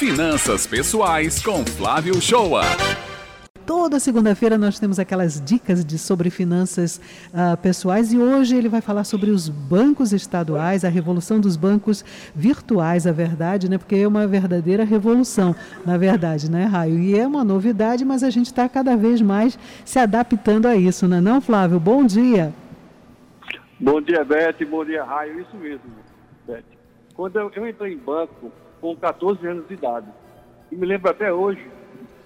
Finanças Pessoais com Flávio Shoa. Toda segunda-feira nós temos aquelas dicas de, sobre finanças uh, pessoais e hoje ele vai falar sobre os bancos estaduais, a revolução dos bancos virtuais, a verdade, né? Porque é uma verdadeira revolução, na verdade, né, Raio? E é uma novidade, mas a gente está cada vez mais se adaptando a isso, não é não, Flávio? Bom dia. Bom dia, Beth. Bom dia, Raio. Isso mesmo, Beth. Quando eu, eu entrei em banco com 14 anos de idade, e me lembro até hoje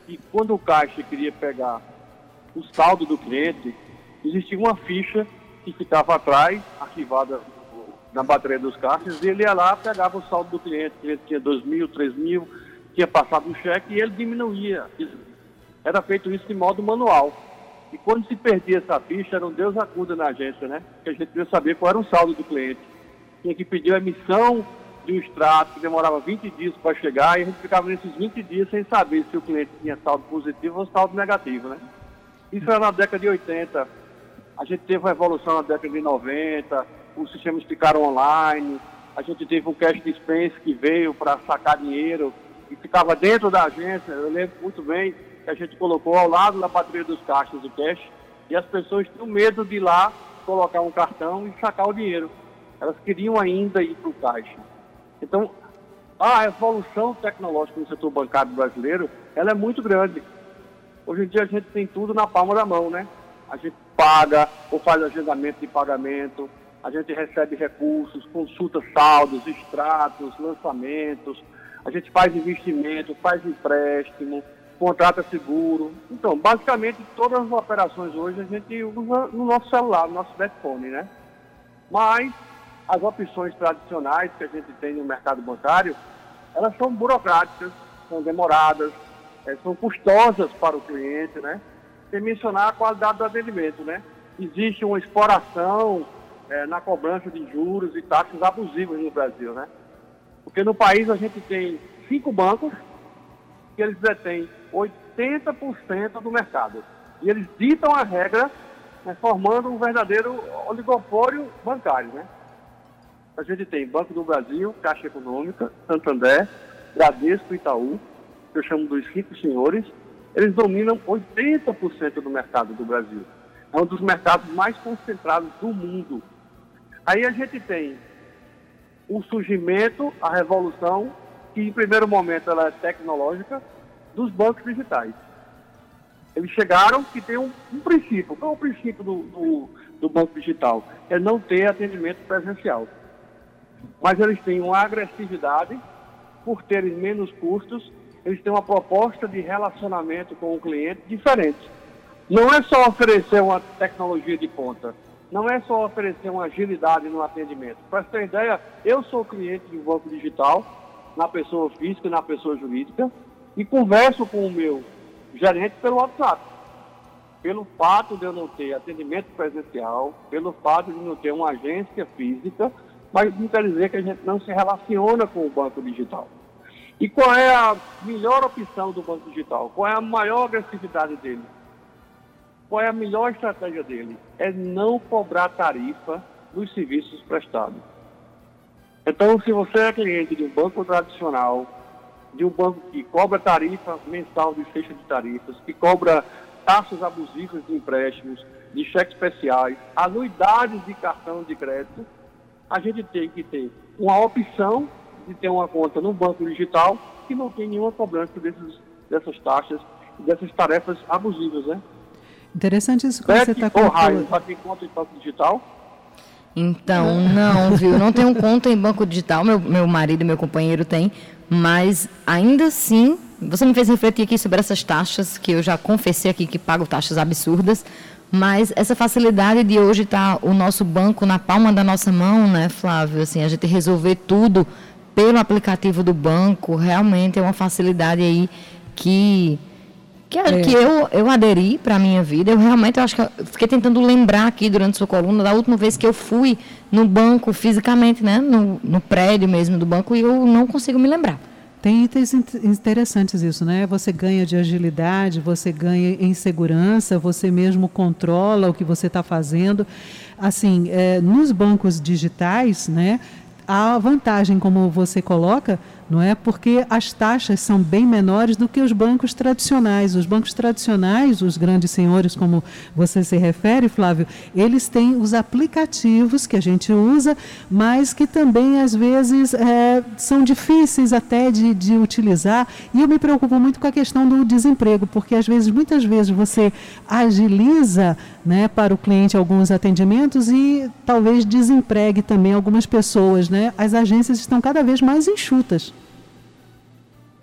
que quando o caixa queria pegar o saldo do cliente, existia uma ficha que ficava atrás, arquivada na bateria dos caixas, e ele ia lá, pegava o saldo do cliente, o cliente tinha 2 mil, 3 mil, tinha passado um cheque e ele diminuía. Era feito isso de modo manual. E quando se perdia essa ficha, era um Deus acuda na agência, né? Porque a gente queria saber qual era o saldo do cliente. Tinha que pedir a emissão de um extrato que demorava 20 dias para chegar e a gente ficava nesses 20 dias sem saber se o cliente tinha saldo positivo ou saldo negativo, né? Isso era na década de 80. A gente teve uma evolução na década de 90, os sistemas ficaram online, a gente teve um cash dispense que veio para sacar dinheiro e ficava dentro da agência. Eu lembro muito bem que a gente colocou ao lado da bateria dos caixas o cash e as pessoas tinham medo de ir lá colocar um cartão e sacar o dinheiro. Elas queriam ainda ir para o caixa. Então, a evolução tecnológica no setor bancário brasileiro, ela é muito grande. Hoje em dia a gente tem tudo na palma da mão, né? A gente paga ou faz agendamento de pagamento, a gente recebe recursos, consulta saldos, extratos, lançamentos, a gente faz investimento, faz empréstimo, contrata seguro. Então, basicamente, todas as operações hoje a gente usa no nosso celular, no nosso smartphone, né? Mas as opções tradicionais que a gente tem no mercado bancário, elas são burocráticas, são demoradas, é, são custosas para o cliente, né? Sem mencionar a qualidade do atendimento, né? Existe uma exploração é, na cobrança de juros e taxas abusivas no Brasil, né? Porque no país a gente tem cinco bancos que eles detêm 80% do mercado. E eles ditam a regra, né, formando um verdadeiro oligopólio bancário, né? A gente tem Banco do Brasil, Caixa Econômica, Santander, Bradesco e Itaú, que eu chamo dos cinco senhores, eles dominam 80% do mercado do Brasil. É um dos mercados mais concentrados do mundo. Aí a gente tem o surgimento, a revolução, que em primeiro momento ela é tecnológica, dos bancos digitais. Eles chegaram que tem um, um princípio. Qual é o princípio do, do, do banco digital? É não ter atendimento presencial mas eles têm uma agressividade por terem menos custos, eles têm uma proposta de relacionamento com o cliente diferente. Não é só oferecer uma tecnologia de ponta, não é só oferecer uma agilidade no atendimento. Para você ter ideia, eu sou cliente de um banco digital, na pessoa física e na pessoa jurídica, e converso com o meu gerente pelo WhatsApp. Pelo fato de eu não ter atendimento presencial, pelo fato de não ter uma agência física, mas não quer dizer que a gente não se relaciona com o banco digital. E qual é a melhor opção do banco digital? Qual é a maior agressividade dele? Qual é a melhor estratégia dele? É não cobrar tarifa nos serviços prestados. Então, se você é cliente de um banco tradicional, de um banco que cobra tarifa mensal de fecha de tarifas, que cobra taxas abusivas de empréstimos, de cheques especiais, anuidades de cartão de crédito, a gente tem que ter uma opção de ter uma conta no banco digital que não tem nenhuma cobrança desses, dessas taxas, dessas tarefas abusivas, né? Interessante isso que você está colocando. Você tem conta em banco digital? Então, não, viu? Não tenho conta em banco digital, meu, meu marido, meu companheiro tem, mas ainda assim, você me fez refletir aqui sobre essas taxas, que eu já confessei aqui que pago taxas absurdas, mas essa facilidade de hoje estar tá o nosso banco na palma da nossa mão, né, Flávio? Assim, a gente resolver tudo pelo aplicativo do banco, realmente é uma facilidade aí que que, é. que eu, eu aderi para a minha vida. Eu realmente eu acho que eu fiquei tentando lembrar aqui durante sua coluna da última vez que eu fui no banco fisicamente, né, no, no prédio mesmo do banco e eu não consigo me lembrar. Tem itens interessantes isso, né? Você ganha de agilidade, você ganha em segurança, você mesmo controla o que você está fazendo. Assim, é, nos bancos digitais, né? A vantagem, como você coloca, não é? Porque as taxas são bem menores do que os bancos tradicionais. Os bancos tradicionais, os grandes senhores, como você se refere, Flávio, eles têm os aplicativos que a gente usa, mas que também às vezes é, são difíceis até de, de utilizar. E eu me preocupo muito com a questão do desemprego, porque às vezes, muitas vezes, você agiliza né, para o cliente alguns atendimentos e talvez desempregue também algumas pessoas. Né? As agências estão cada vez mais enxutas.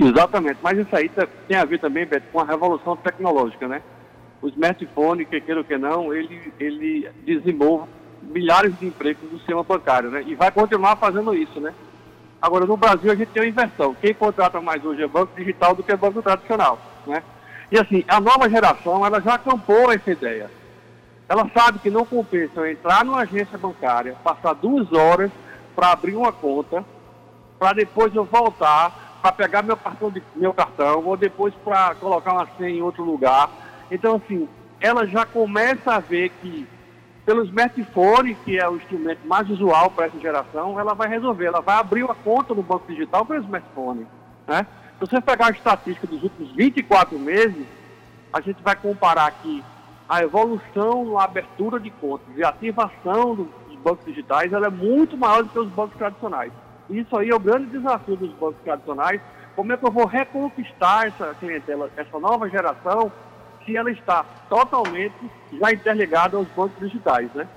Exatamente, mas isso aí tem a ver também, Beto, com a revolução tecnológica, né? O smartphone, que queira ou que não, ele, ele dizimou milhares de empregos do sistema bancário, né? E vai continuar fazendo isso, né? Agora, no Brasil, a gente tem uma inversão. Quem contrata mais hoje é banco digital do que banco tradicional, né? E assim, a nova geração, ela já acampou essa ideia. Ela sabe que não compensa entrar numa agência bancária, passar duas horas para abrir uma conta, para depois eu voltar para pegar meu cartão, de, meu cartão ou depois para colocar uma senha em outro lugar. Então, assim, ela já começa a ver que pelo smartphone, que é o instrumento mais usual para essa geração, ela vai resolver, ela vai abrir uma conta no banco digital pelo smartphone. Né? Se você pegar a estatística dos últimos 24 meses, a gente vai comparar aqui a evolução na abertura de contas e ativação dos bancos digitais, ela é muito maior do que os bancos tradicionais. Isso aí é o grande desafio dos bancos tradicionais. Como é que eu vou reconquistar essa clientela, essa nova geração, se ela está totalmente já interligada aos bancos digitais, né?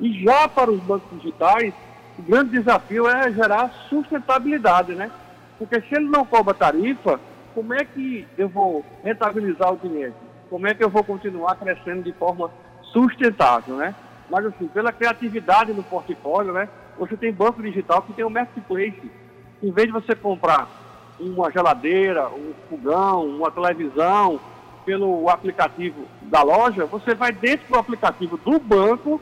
E já para os bancos digitais, o grande desafio é gerar sustentabilidade, né? Porque se ele não cobra tarifa, como é que eu vou rentabilizar o cliente? Como é que eu vou continuar crescendo de forma sustentável, né? Mas assim, pela criatividade no portfólio, né? Você tem banco digital que tem o marketplace. Em vez de você comprar uma geladeira, um fogão, uma televisão pelo aplicativo da loja, você vai dentro do aplicativo do banco,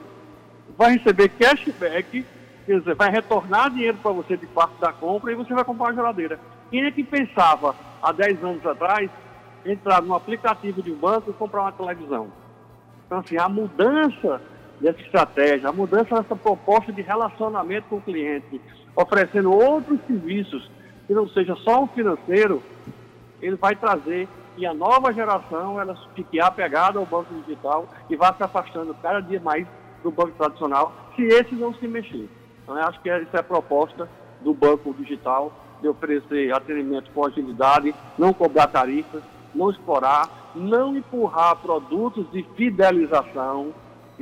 vai receber cashback, quer dizer, vai retornar dinheiro para você de parte da compra e você vai comprar uma geladeira. Quem é que pensava há 10 anos atrás entrar no aplicativo de um banco e comprar uma televisão? Então, assim, a mudança dessa estratégia, a mudança dessa proposta de relacionamento com o cliente, oferecendo outros serviços que não seja só o financeiro, ele vai trazer que a nova geração ela fique apegada ao banco digital e vá se afastando cada dia mais do banco tradicional, se esse não se mexer. Então, eu acho que essa é a proposta do banco digital, de oferecer atendimento com agilidade, não cobrar tarifas, não explorar, não empurrar produtos de fidelização,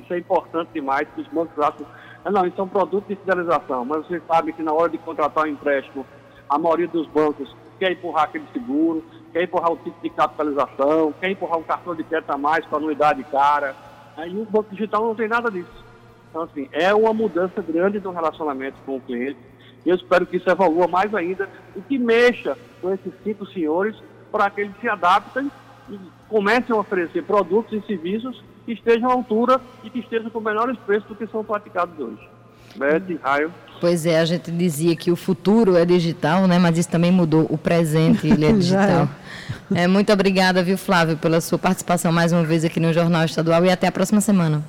isso é importante demais, que os bancos acham, ah, não, isso é um produto de fidelização, mas você sabe que na hora de contratar um empréstimo, a maioria dos bancos quer empurrar aquele seguro, quer empurrar o tipo de capitalização, quer empurrar um cartão de crédito a mais com anuidade cara. Aí o banco digital não tem nada disso. Então, assim, é uma mudança grande do relacionamento com o cliente. E eu espero que isso evolua mais ainda e que mexa com esses cinco senhores para que eles se adaptem e comecem a oferecer produtos e serviços que estejam à altura e que estejam com menores preços do que são praticados hoje. Beth, Raio. Pois é, a gente dizia que o futuro é digital, né? Mas isso também mudou. O presente ele é digital. é. é, muito obrigada, viu, Flávio, pela sua participação mais uma vez aqui no Jornal Estadual e até a próxima semana.